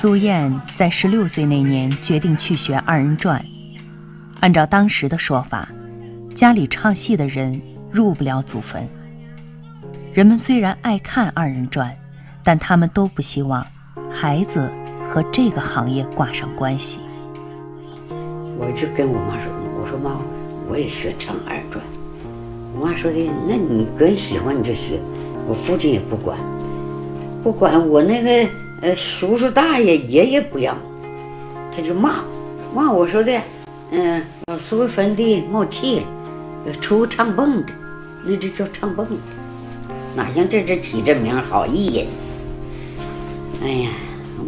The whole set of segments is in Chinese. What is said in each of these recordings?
苏燕在十六岁那年决定去学二人转。按照当时的说法，家里唱戏的人入不了祖坟。人们虽然爱看二人转，但他们都不希望孩子和这个行业挂上关系。我就跟我妈说：“我说妈，我也学唱二人转。”我妈说的：“那你个人喜欢你就学。”我父亲也不管，不管我那个呃叔叔大爷爷爷不让，他就骂骂我说的：“嗯，老叔坟地冒气，出唱蹦的，那这叫唱蹦的。”哪像这这起这名好意呀？哎呀，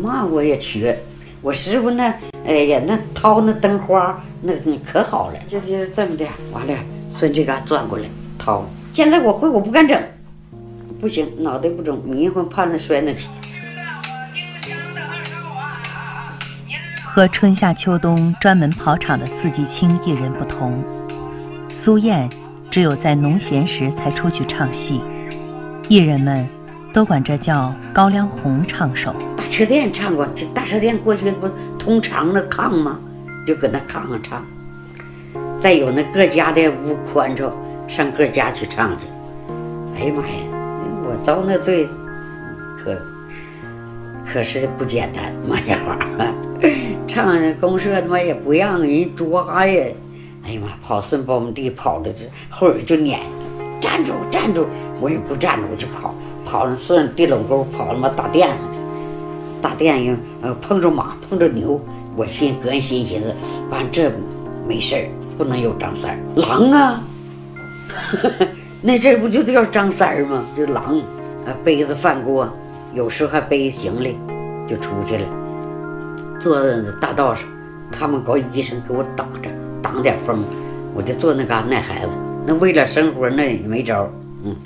骂我也学，我师傅那，哎呀那掏那灯花那那可好了，就就这么的，完了顺这嘎转过来掏。现在我会我不敢整，不行，脑袋不中，迷糊怕那摔那去。和春夏秋冬专门跑场的四季青艺人不同，苏燕只有在农闲时才出去唱戏。艺人们都管这叫高粱红唱手。大车店唱过，这大车店过去不通长那炕吗？就搁那炕上唱。再有那各家的屋宽敞，上各家去唱去。哎呀妈呀，我遭那罪，可可是不简单，马家伙，唱公社他妈也不让人抓呀。哎呀妈，跑顺苞米地跑的这后边就撵，站住站住。我也不站着，我就跑，跑上顺地垄沟跑他妈大店上去，大店上呃碰着马碰着牛，我心个人心寻思，反正这没事，不能有张三，狼啊，那阵不就叫张三吗？就狼，啊背着饭锅，有时候还背行李就出去了，坐在大道上，他们搞医生给我挡着，挡点风，我就坐那嘎那孩子，那为了生活那也没招。嗯，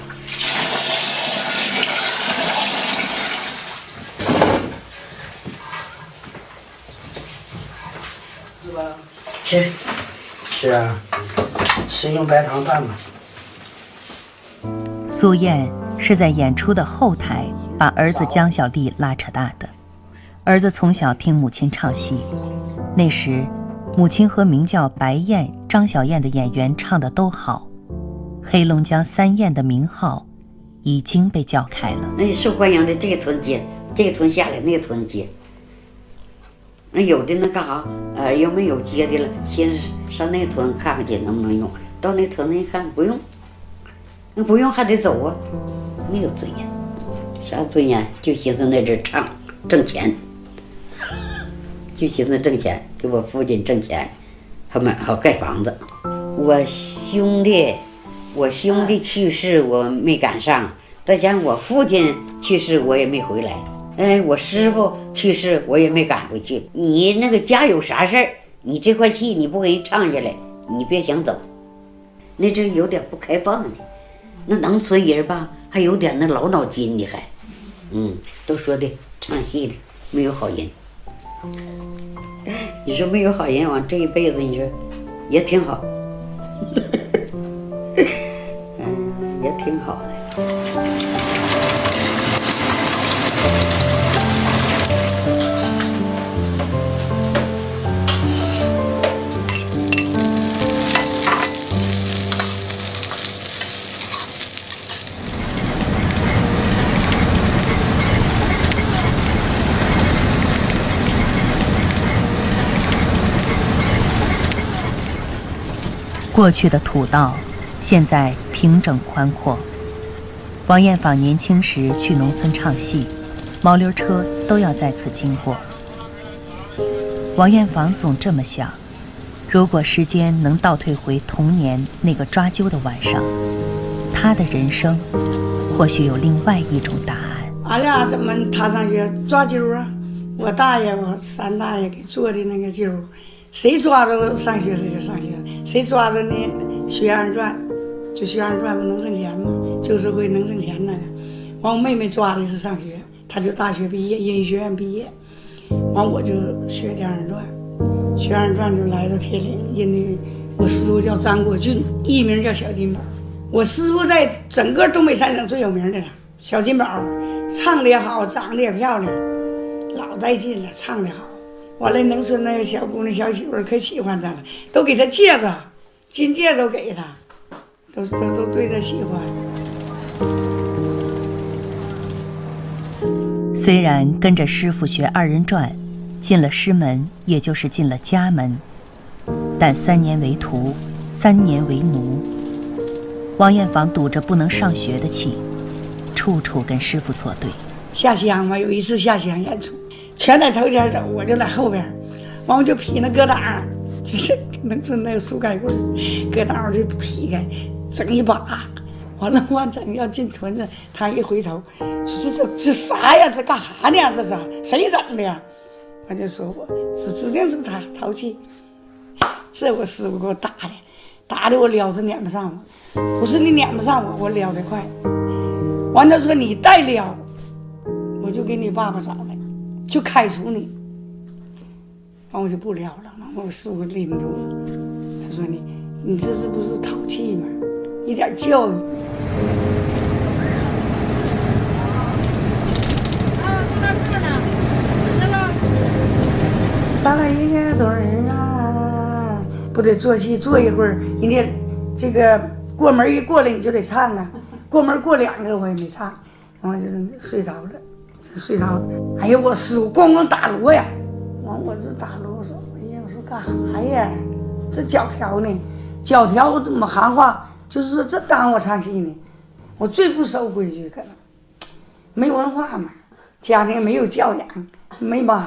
是吧？吃，吃啊，吃用白糖拌吧。苏燕是在演出的后台把儿子江小丽拉扯大的。儿子从小听母亲唱戏，那时母亲和名叫白燕、张小燕的演员唱的都好。黑龙江三燕的名号已经被叫开了。那受欢迎的这个村接，这个村下来那个村接。那有的那干啥？呃，又没有接的了，先上那村看看去能不能用。到那村子一看不用，那不用还得走啊，没有尊严，啥尊严？就寻思那阵唱挣钱，就寻思挣钱，给我父亲挣钱，好买好盖房子。我兄弟。我兄弟去世，我没赶上；再加上我父亲去世，我也没回来。哎，我师傅去世，我也没赶回去。你那个家有啥事儿？你这块戏你不给人唱下来，你别想走。那阵有点不开放的，那农村人吧，还有点那老脑筋的，还，嗯，都说的唱戏的没有好人。你说没有好人，往这一辈子，你说也挺好。嗯，也挺好的。过去的土道。现在平整宽阔。王艳芳年轻时去农村唱戏，毛驴车都要在此经过。王艳芳总这么想：如果时间能倒退回童年那个抓阄的晚上，他的人生或许有另外一种答案。俺俩怎么踏上去抓阄啊？我大爷、我三大爷给做的那个阄，谁抓着上学谁就上学，谁抓着呢学二人转。就学二人转不能挣钱吗？旧社会能挣钱那个。完我妹妹抓的是上学，她就大学毕业，音乐学院毕业。完我就学的二人转，学二人转就来到铁岭，因为我师傅叫张国俊，艺名叫小金宝。我师傅在整个东北三省最有名的了，小金宝，唱的也好，长得也漂亮。老带劲了，唱的好。完了，农村那个小姑娘、小媳妇可喜欢他了，都给他戒指，金戒都给他，都都都对他喜欢。虽然跟着师傅学二人转，进了师门，也就是进了家门，但三年为徒，三年为奴。王艳芳堵着不能上学的气，处处跟师傅作对。下乡嘛，有一次下乡演出，全在头前走，我就在后边，完我就劈那疙瘩，就是农村那个树盖棍，疙瘩我就劈开，整一把，完了我整要进村子，他一回头，说这这这啥呀？这干啥呢？这是谁整的呀？我就说我说指定是他淘气，这我师傅给我打的，打的我撩是撵不上我，我说你撵不上我，我撩的快，完他说你再撩。我就给你爸爸找来，就开除你，完我就不聊了。完我师傅拎着我，他说你你这是不是淘气吗？一点教育。咱俩一个堆儿啊，不得做戏坐一会儿，人家这个过门一过来你就得唱啊，过门过两个我也没唱，然后就睡着了。睡着，哎呀，我师傅咣咣打锣呀！完，我这打锣，说，哎呀，我说干啥呀？这教条呢？教条我怎么行话？就是说这耽误我唱戏呢？我最不守规矩，可能没文化嘛，家庭没有教养，没妈。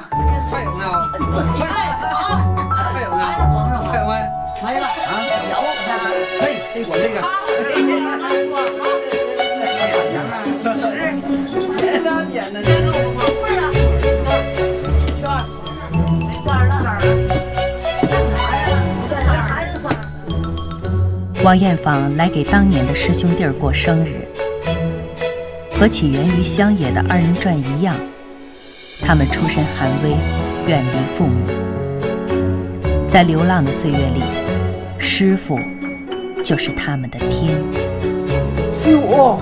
还有没有？快好，快有没有？没？了啊！有，嘿，我这个。王艳芳来给当年的师兄弟儿过生日，和起源于乡野的二人转一样，他们出身寒微，远离父母，在流浪的岁月里，师傅就是他们的天。十五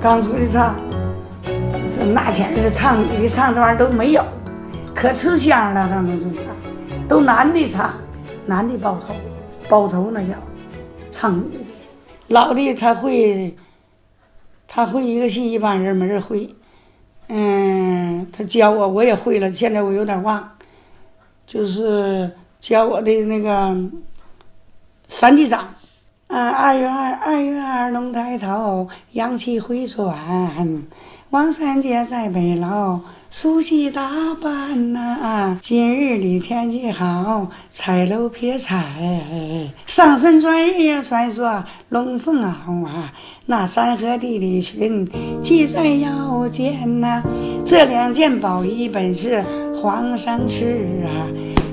刚出的唱，是那前日唱一唱这玩意儿都没有，可吃香了，他们就唱，都男的唱，男的包头，包头那叫。唱，老的他会，他会一个戏，一般人没人会。嗯，他教我，我也会了。现在我有点忘，就是教我的那个三地长。啊，二月二，二月二龙抬头，扬起回转，王三姐在北楼。梳洗打扮呐，今日里天气好，彩楼撇彩，上身穿日穿梭龙凤袄啊，那山河地理裙系在腰间呐，这两件宝衣本是皇上赐啊，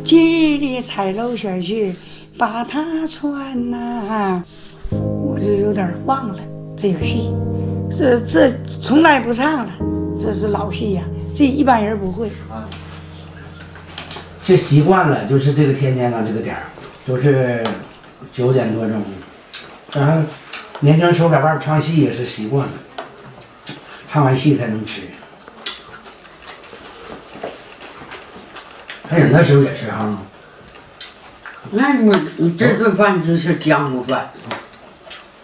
今日里彩楼选婿把它穿呐，我就有点忘了这个戏，这这从来不唱了，这是老戏呀。这一般人不会啊，这习惯了，就是这个天天啊，这个点儿都是九点多钟。然后年轻时候在外边唱戏也是习惯了，唱完戏才能吃。开始那时候也是哈。那你你这顿饭就是江湖饭，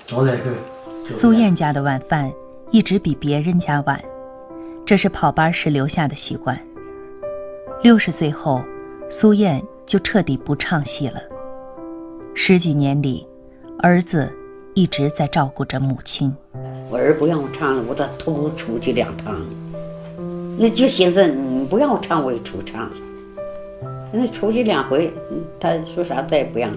早点是。苏燕家的晚饭一直比别人家晚。这是跑班时留下的习惯。六十岁后，苏燕就彻底不唱戏了。十几年里，儿子一直在照顾着母亲。我儿不让我唱了，我得偷出去两趟。那就寻思你不让我唱，我也出唱去。那出去两回，他说啥再也不让。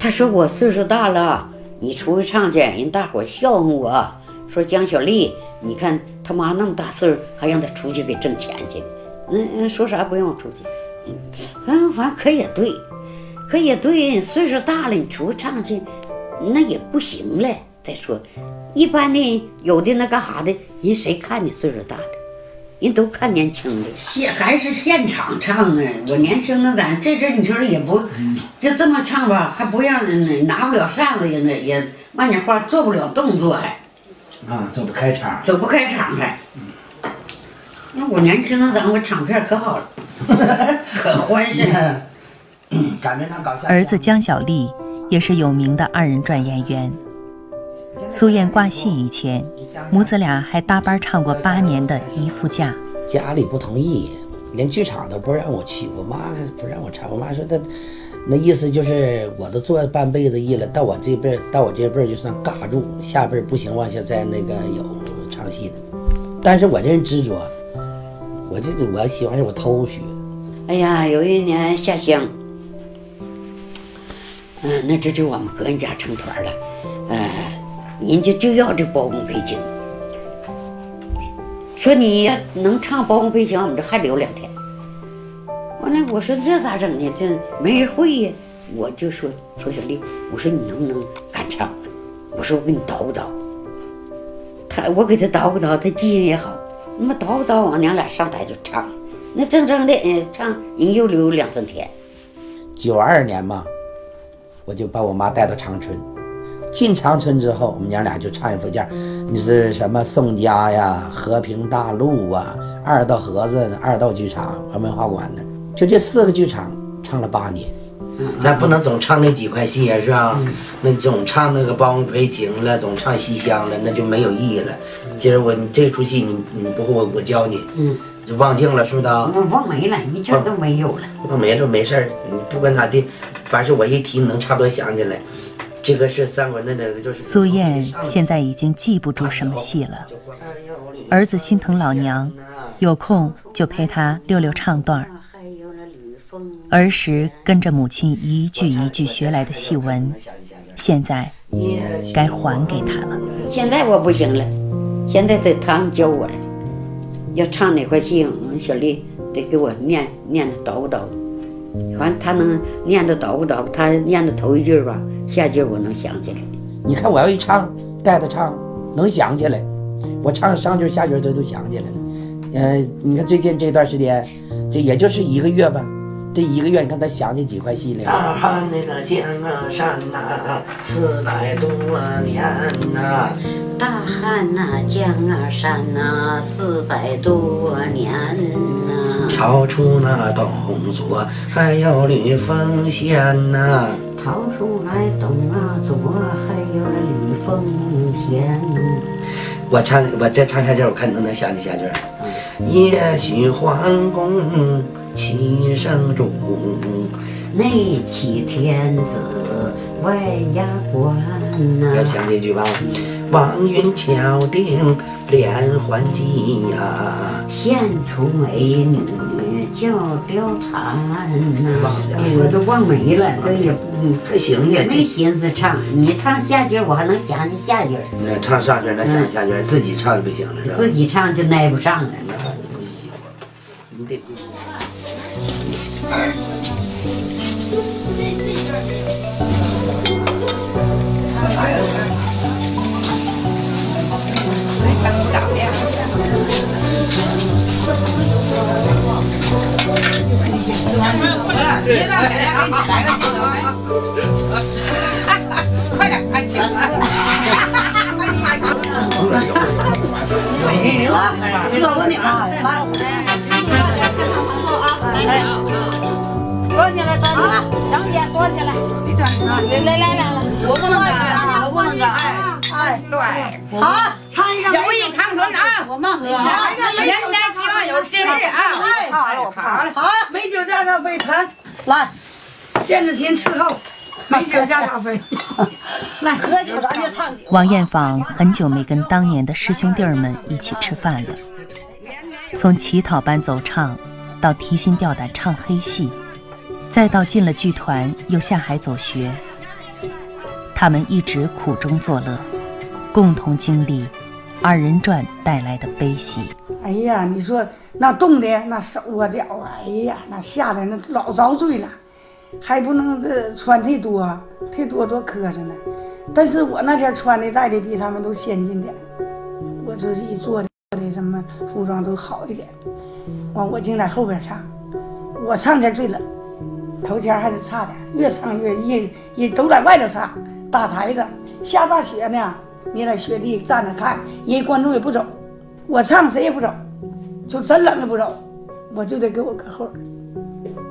他说我岁数大了，你出去唱去，人大伙笑话我，说江小丽，你看。他妈那么大岁数，还让他出去给挣钱去，嗯嗯，说啥不让我出去，嗯，反正可也对，可也对，岁数大了，你出去唱去，那也不行了。再说，一般的有的那干啥的，人谁看你岁数大的，人都看年轻的。现还是现场唱呢，我年轻那咱这阵你说也不就这么唱吧，还不让拿不了扇子，也那也慢点话做不了动作还。啊，走不开场，走不开场还。那我年轻那咱我场片可好了，可欢实了。搞笑。儿子江小丽也是有名的二人转演员。苏燕挂戏以前，母子俩还搭班唱过八年的《姨父嫁》。家里不同意，连剧场都不让我去，我妈不让我唱。我妈说她那意思就是我都做半辈子艺了，到我这辈到我这辈就算尬住，下辈不行往下再那个有唱戏的。但是我这人执着，我这我喜欢我偷学。哎呀，有一年下乡，嗯，那这就我们个人家成团了，呃，人家就要这包公配景，说你要能唱包公配景，我们这还留两天。完了，我说这咋整呢？这没人会呀。我就说说小丽，我说你能不能敢唱？我说我给你捣鼓捣。他我给他捣鼓捣，他记性也好。那么捣鼓捣我，娘俩上台就唱。那正正的唱，人又留两三天。九二年嘛，我就把我妈带到长春。进长春之后，我们娘俩就唱一副架，你是什么宋家呀、和平大陆啊、二道河子、二道剧场文化馆的，就这四个剧场唱了八年。咱不能总唱那几块戏呀，是吧？那总唱那个包公赔情了，总唱西厢了，那就没有意义了。今儿我你这出戏你你不会我我教你，嗯，就忘净了是不是忘没了，一阵都没有了。忘没了没事儿，你不管咋地，凡是我一提，你能差不多想起来。这个是三国那那个就是。苏燕现在已经记不住什么戏了，儿子心疼老娘，有空就陪他溜溜唱段儿。儿时跟着母亲一句一句学来的戏文，现在该还给他了。现在我不行了，现在得他们教我了。要唱哪块戏，小丽得给我念念的捣鼓捣鼓。反正他能念的叨叨叨，他念的头一句吧，下句我能想起来。你看我要一唱，带他唱，能想起来。我唱上句下句他都想起来了。呃，你看最近这段时间，这也就是一个月吧。这一个月，你看他想起几块戏来。大汉那个江啊山呐，四百多年呐。大汉那江啊山呐，四百多年呐。逃出那东左，还有吕奉先呐。逃出来董啊卓，还有吕奉先。我唱，我再唱下句，我看你能不能想起下句。也许桓公。七圣主，内起天子，外压官呐。要想这句吧？王云敲定连环计呀，献出美女叫貂蝉呐。我都忘没了，这也不还行也没心思唱。你唱下句，我还能想起下句。那唱上句，那想下句，自己唱就不行了，是吧？自己唱就耐不上了。那不行，你得。快点，快停！好，了，好，美酒加咖啡，来，电子琴伺候，美酒加咖啡，来喝酒，咱就唱酒。王艳芳很久没跟当年的师兄弟们一起吃饭了，从乞讨班走唱，到提心吊胆唱黑戏，再到进了剧团又下海走学，他们一直苦中作乐，共同经历二人转带来的悲喜。哎呀，你说那冻的那手啊脚啊，哎呀，那吓得那老遭罪了，还不能这穿忒多，忒多多磕碜呢。但是我那天穿的戴的比他们都先进点，我自己做的的什么服装都好一点。完我净在后边唱，我唱天最冷，头前还得差点，越唱越越也都在外头唱，打台子下大雪呢，你在雪地站着看，人家观众也不走。我唱谁也不走，就真冷了不走，我就得给我搁后边。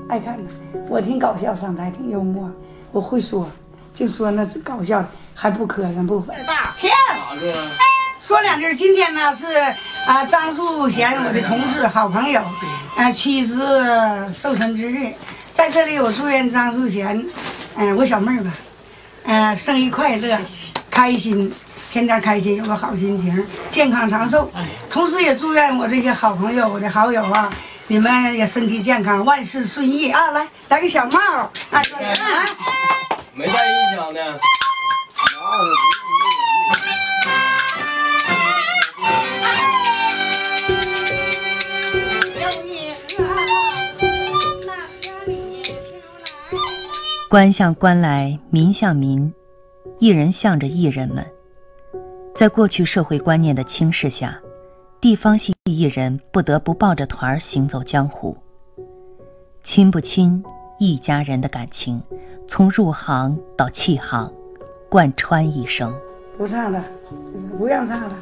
爱看的，我挺搞笑，上台挺幽默，我会说，净说那搞笑的，还不磕碜不粉。大骗子！说两句，今天呢是啊张树贤我的同事好朋友，啊七十寿辰之日，在这里我祝愿张树贤，嗯、我小妹儿吧，嗯、生日快乐，开心，天天开心，有个好心情，健康长寿。同时也祝愿我这些好朋友、我的好友啊，你们也身体健康，万事顺意啊！来，来个小帽啊没带音响呢。官向官来，民向民，艺人向着艺人们。在过去社会观念的轻视下，地方戏艺人不得不抱着团儿行走江湖。亲不亲，一家人的感情，从入行到弃行，贯穿一生。不唱了，不让唱了，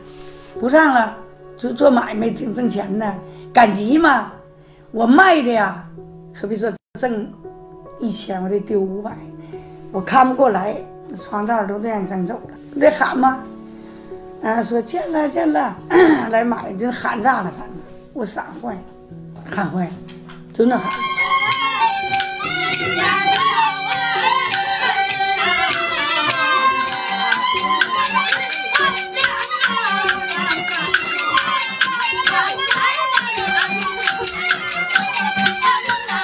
不唱了，就做买卖挺挣钱的，赶集嘛。我卖的呀，可别说挣一千，我得丢五百，我看不过来，床罩都这样整走了，不得喊吗？啊，说见了见了，来买就喊炸了，反正我喊坏了，喊坏了，就那喊。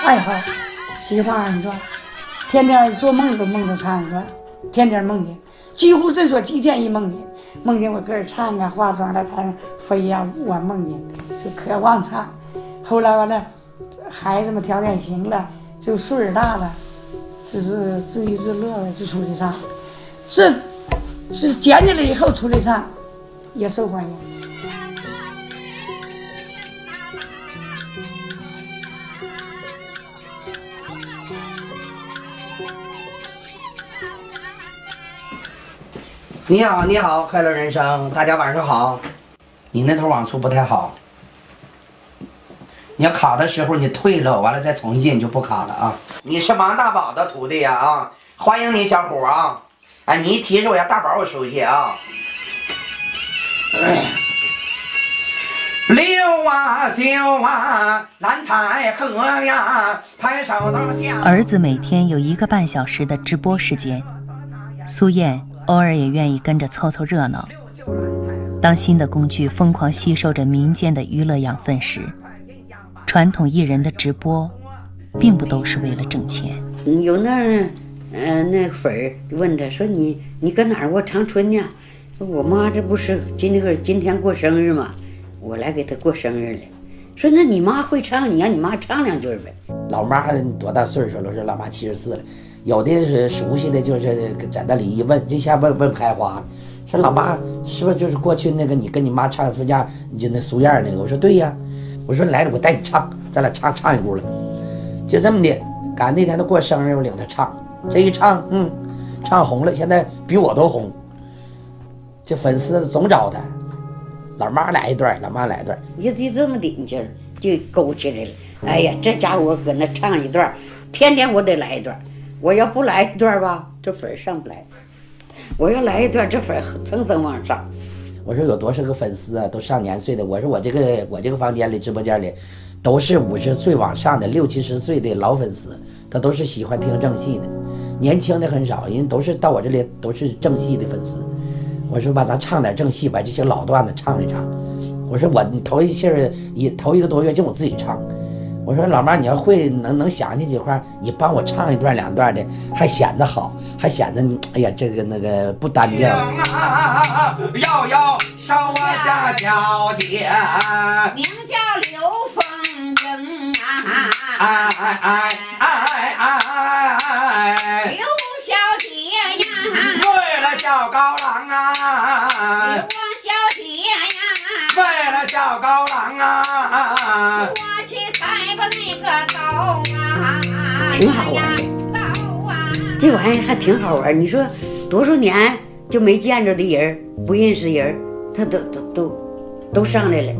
爱好喜欢二人转，天天做梦都梦着唱二人转，天天梦见，几乎这说几天一梦见，梦见我搁这唱啊，化妆在台上飞呀舞啊，梦见就渴望唱。后来完了，孩子们条件行了，就岁数大了，就是自娱自乐的就出去唱，是是捡起来以后出来唱，也受欢迎。你好，你好，快乐人生，大家晚上好。你那头网速不太好，你要卡的时候你退了，完了再重新就不卡了啊。你是王大宝的徒弟呀啊，欢迎你小伙啊！哎，你一提示我呀，大宝我熟悉啊。哎 溜啊秀啊，蓝采和呀，拍手到下。儿子每天有一个半小时的直播时间，苏燕偶尔也愿意跟着凑凑热闹。当新的工具疯狂吸收着民间的娱乐养分时，传统艺人的直播，并不都是为了挣钱。有那儿，呃，那粉儿问他说你你搁哪儿过长春呢？我妈这不是今天个今天过生日吗，我来给她过生日了。说那你妈会唱，你让你妈唱两句呗。老妈多大岁数了？说老妈七十四了，有的是熟悉的，就是在那里一问，一下问问开花了。说老妈是不是就是过去那个你跟你妈唱夫家，你就那苏燕那个？我说对呀，我说来了，我带你唱，咱俩唱唱一股了。就这么的，赶那天他过生日，我领他唱，这一唱，嗯，唱红了，现在比我都红。这粉丝总找他，老妈来一段，老妈来一段。你就这么顶劲，就勾起来了。哎呀，这家伙搁那唱一段，天天我得来一段。我要不来一段吧，这粉上不来；我要来一段，这粉蹭蹭往上。我说有多少个粉丝啊，都上年岁的。我说我这个我这个房间里直播间里，都是五十岁往上的六七十岁的老粉丝，他都是喜欢听正戏的，年轻的很少，人都是到我这里都是正戏的粉丝。我说吧，咱唱点正戏，把这些老段子唱一唱。我说我头一气儿一头一个多月就我自己唱。我说老妈，你要会能能想起几块，你帮我唱一段两段的，还显得好，还显得你哎呀这个那个不单调。啊，要要烧啊下小姐，名叫刘凤英啊，哎哎哎哎哎哎刘，小姐呀，为了小高郎啊刘，小姐呀，为了小高郎啊，挺好玩的，这玩意儿还挺好玩。你说多少年就没见着的人，不认识人，他都都都都上来了，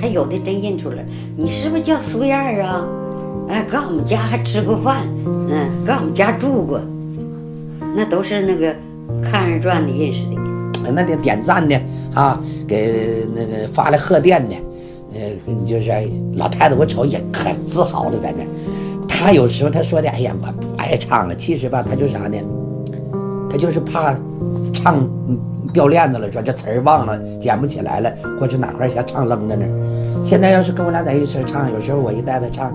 还有的真认出来，你是不是叫苏燕啊？哎，搁我们家还吃过饭，嗯，搁我们家住过，那都是那个看二人转的认识的。那点点赞的啊，给那个发来贺电的，呃，就是老太太我瞅也可自豪了在那。他有时候他说的，哎呀，我不爱唱了。其实吧，他就啥呢？他就是怕唱掉链子了，说这词儿忘了，捡不起来了，或者哪块儿想唱扔在那儿。现在要是跟我俩在一起唱，有时候我一带他唱，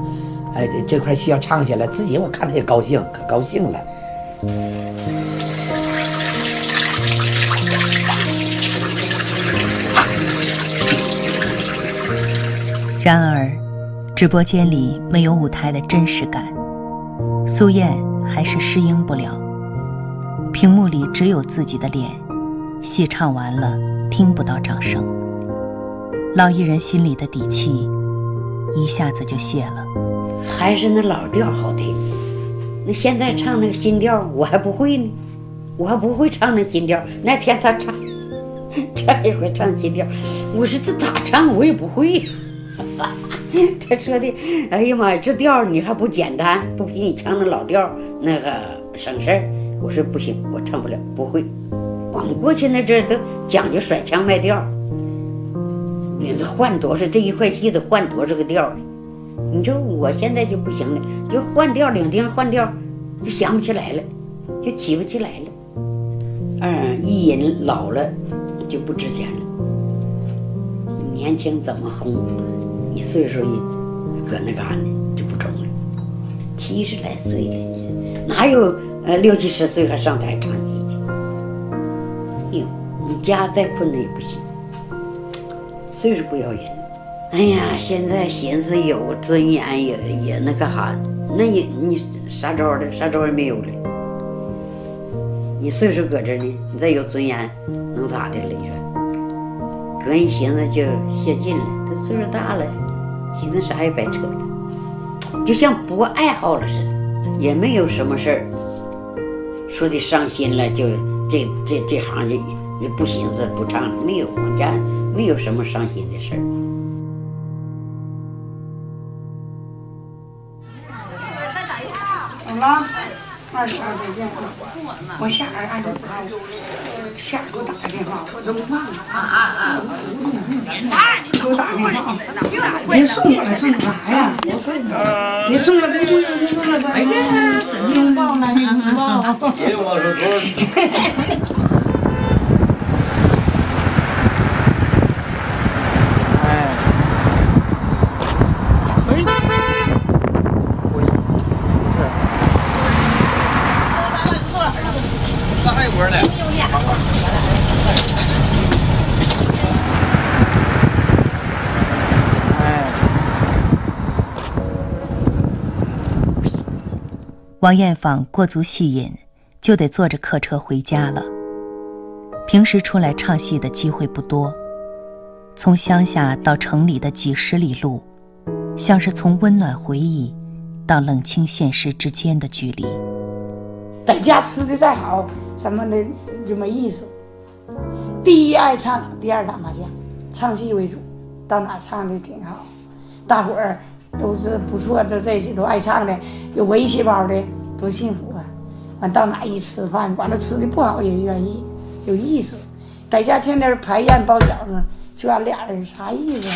哎，这块戏要唱下来，自己我看他也高兴，可高兴了。直播间里没有舞台的真实感，苏燕还是适应不了。屏幕里只有自己的脸，戏唱完了听不到掌声，老艺人心里的底气一下子就泄了。还是那老调好听，那现在唱那个新调我还不会呢，我还不会唱那新调。那天他唱，这一回唱新调，我说这咋唱我也不会。他说的，哎呀妈呀，这调你还不简单，不比你唱那老调那个省事儿。我说不行，我唱不了，不会。我们过去那阵都讲究甩腔卖调，你这换多少这一块戏得换多少个调。你说我现在就不行了，就换调领丁换调，就想不起来了，就起不起来了。嗯，一人老了就不值钱了，年轻怎么红？一岁数一搁那嘎呢就不中了，七十来岁了，哪有呃六七十岁还上台唱戏去？哎呦，你家再困难也不行，岁数不要人。哎呀，现在寻思有尊严也也那个哈，那也你啥招的啥招也没有了。你岁数搁这呢，你再有尊严能咋的了？你说，搁人寻思就泄劲了，岁数大了。寻思啥也白扯了，就像不爱好了似的，也没有什么事儿说的伤心了，就这这这行就也不寻思不唱了，没有，我家没有什么伤心的事儿。走了，二十二再见！我下边按照他，下给我打个电话，我都忘了。啊啊啊！给我打个电话啊！别送我了，送我干啥呀？别送了，别送了，别送了，哎呀，拥抱了，拥抱。别往上说。上一波呢？王艳芳过足戏瘾，就得坐着客车回家了。平时出来唱戏的机会不多，从乡下到城里的几十里路，像是从温暖回忆到冷清现实之间的距离。在家吃的再好，什么的就没意思。第一爱唱，第二打麻将，唱戏为主，到哪唱的挺好，大伙儿都是不错，这这些都爱唱的，有文艺细胞的，多幸福啊！完到哪一吃饭，完了吃的不好也愿意，有意思。在家天天排宴包饺子，就俺俩人啥意思？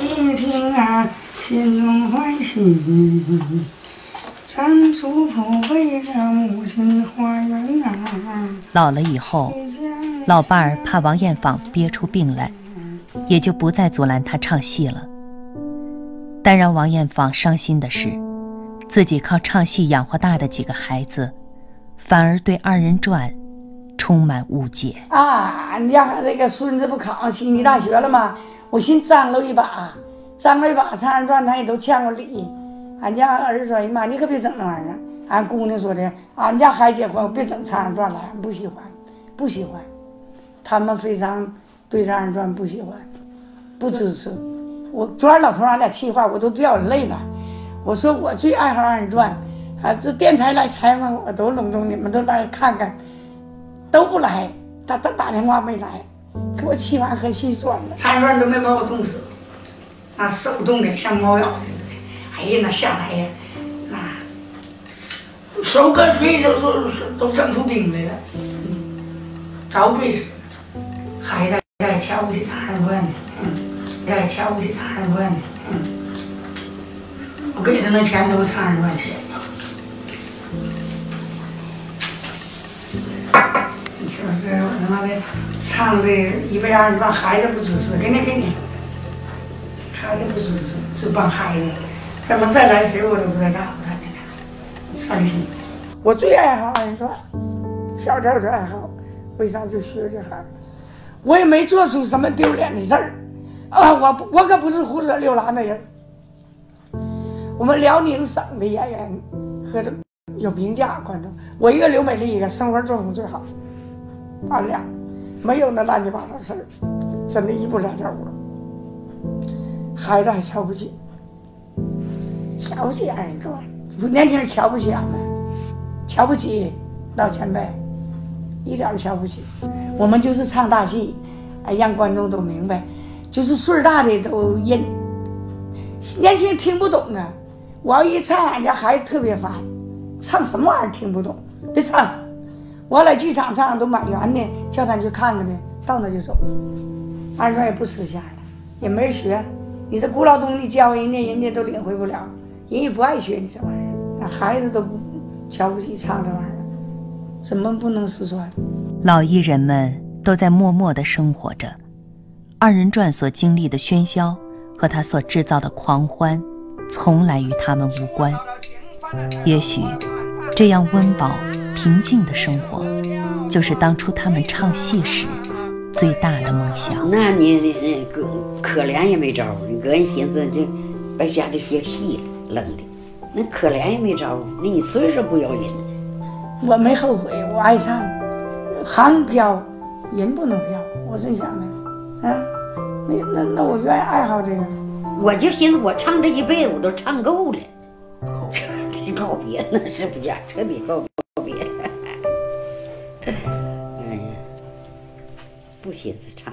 听听啊，心中欢喜，咱祖父为了母亲花园啊。老了以后，老伴儿怕王艳芳憋出病来，也就不再阻拦她唱戏了。但让王艳芳伤心的是，自己靠唱戏养活大的几个孩子，反而对二人转充满误解。啊，俺家那个孙子不考上悉尼大学了吗？我寻张罗一把，张罗一把唱二人转，他也都欠我礼。俺家儿子说：“哎呀妈，你可别整那玩意儿。”俺姑娘说的：“俺家孩子结婚，别整二人转了，俺不喜欢，不喜欢。”他们非常对这二人转不喜欢，不支持。我昨儿老头俺俩气话，我都掉眼泪了。我说我最爱好二人转，啊，这电台来采访我都隆重，你们都来看看，都不来，他他打电话没来，给我气完和气酸了，二人转都没把我冻死，啊，手冻的像猫咬的，哎呀，那下来呀，那手跟水都都都整出冰来了，嗯，早醉死，孩子在瞧不起茶人饭呢，嗯，在瞧不起茶人饭呢，嗯，我给他那钱都是茶人饭钱。你说这我他妈的唱的一百二十万，孩子不支持，给你给你，孩子不支持，是帮孩子，怎么再来谁我都不带干活的，伤心。我最爱好你说，小时候就爱好，为啥就学这行？我也没做出什么丢脸的事儿，啊，我我可不是胡扯溜拉那人。我们辽宁省的演员和这有评价观众，我一个刘美丽，一个生活作风最好，俺俩没有那乱七八糟事儿，真的一步两脚的。孩子还瞧不起，瞧不起二人转，年轻人瞧不起俺们，瞧不起老前辈，一点都瞧不起。我们就是唱大戏，哎，让观众都明白，就是岁儿大的都认，年轻人听不懂啊。我要一唱，俺家孩子特别烦，唱什么玩意儿听不懂，别唱。我来剧场唱都满员的，叫咱去看看呢，到那就走。二人转也不吃香了，也没人学。你这古老东西教人家，人家都领会不了，人也不爱学你这玩意儿。孩子都不瞧不起唱这玩意儿，怎么不能失传？老艺人们都在默默的生活着，二人转所经历的喧嚣和他所制造的狂欢。从来与他们无关。也许，这样温饱、平静的生活，就是当初他们唱戏时最大的梦想。那你你可可怜也没招你个人寻思就把家这些戏扔的，那可怜也没招那你岁数不要人。我没后悔，我爱唱，行飘，人不能飘。我真想的，啊，那那那我愿意爱好这个。我就寻思，我唱这一辈子我都唱够了，彻底告别那是不假，彻底告别。哎呀，不寻思唱。